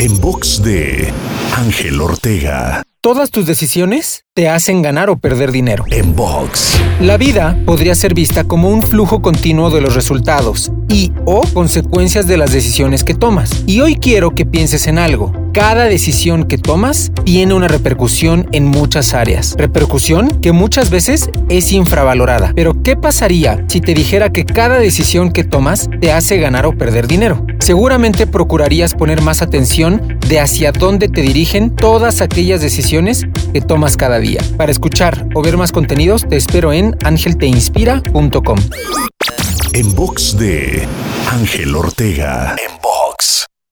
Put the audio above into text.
En box de Ángel Ortega. Todas tus decisiones te hacen ganar o perder dinero. En box. La vida podría ser vista como un flujo continuo de los resultados y o consecuencias de las decisiones que tomas. Y hoy quiero que pienses en algo. Cada decisión que tomas tiene una repercusión en muchas áreas. Repercusión que muchas veces es infravalorada. Pero ¿qué pasaría si te dijera que cada decisión que tomas te hace ganar o perder dinero? Seguramente procurarías poner más atención de hacia dónde te dirigen todas aquellas decisiones que tomas cada día. Para escuchar o ver más contenidos te espero en angelteinspira.com. En box de Ángel Ortega. En box.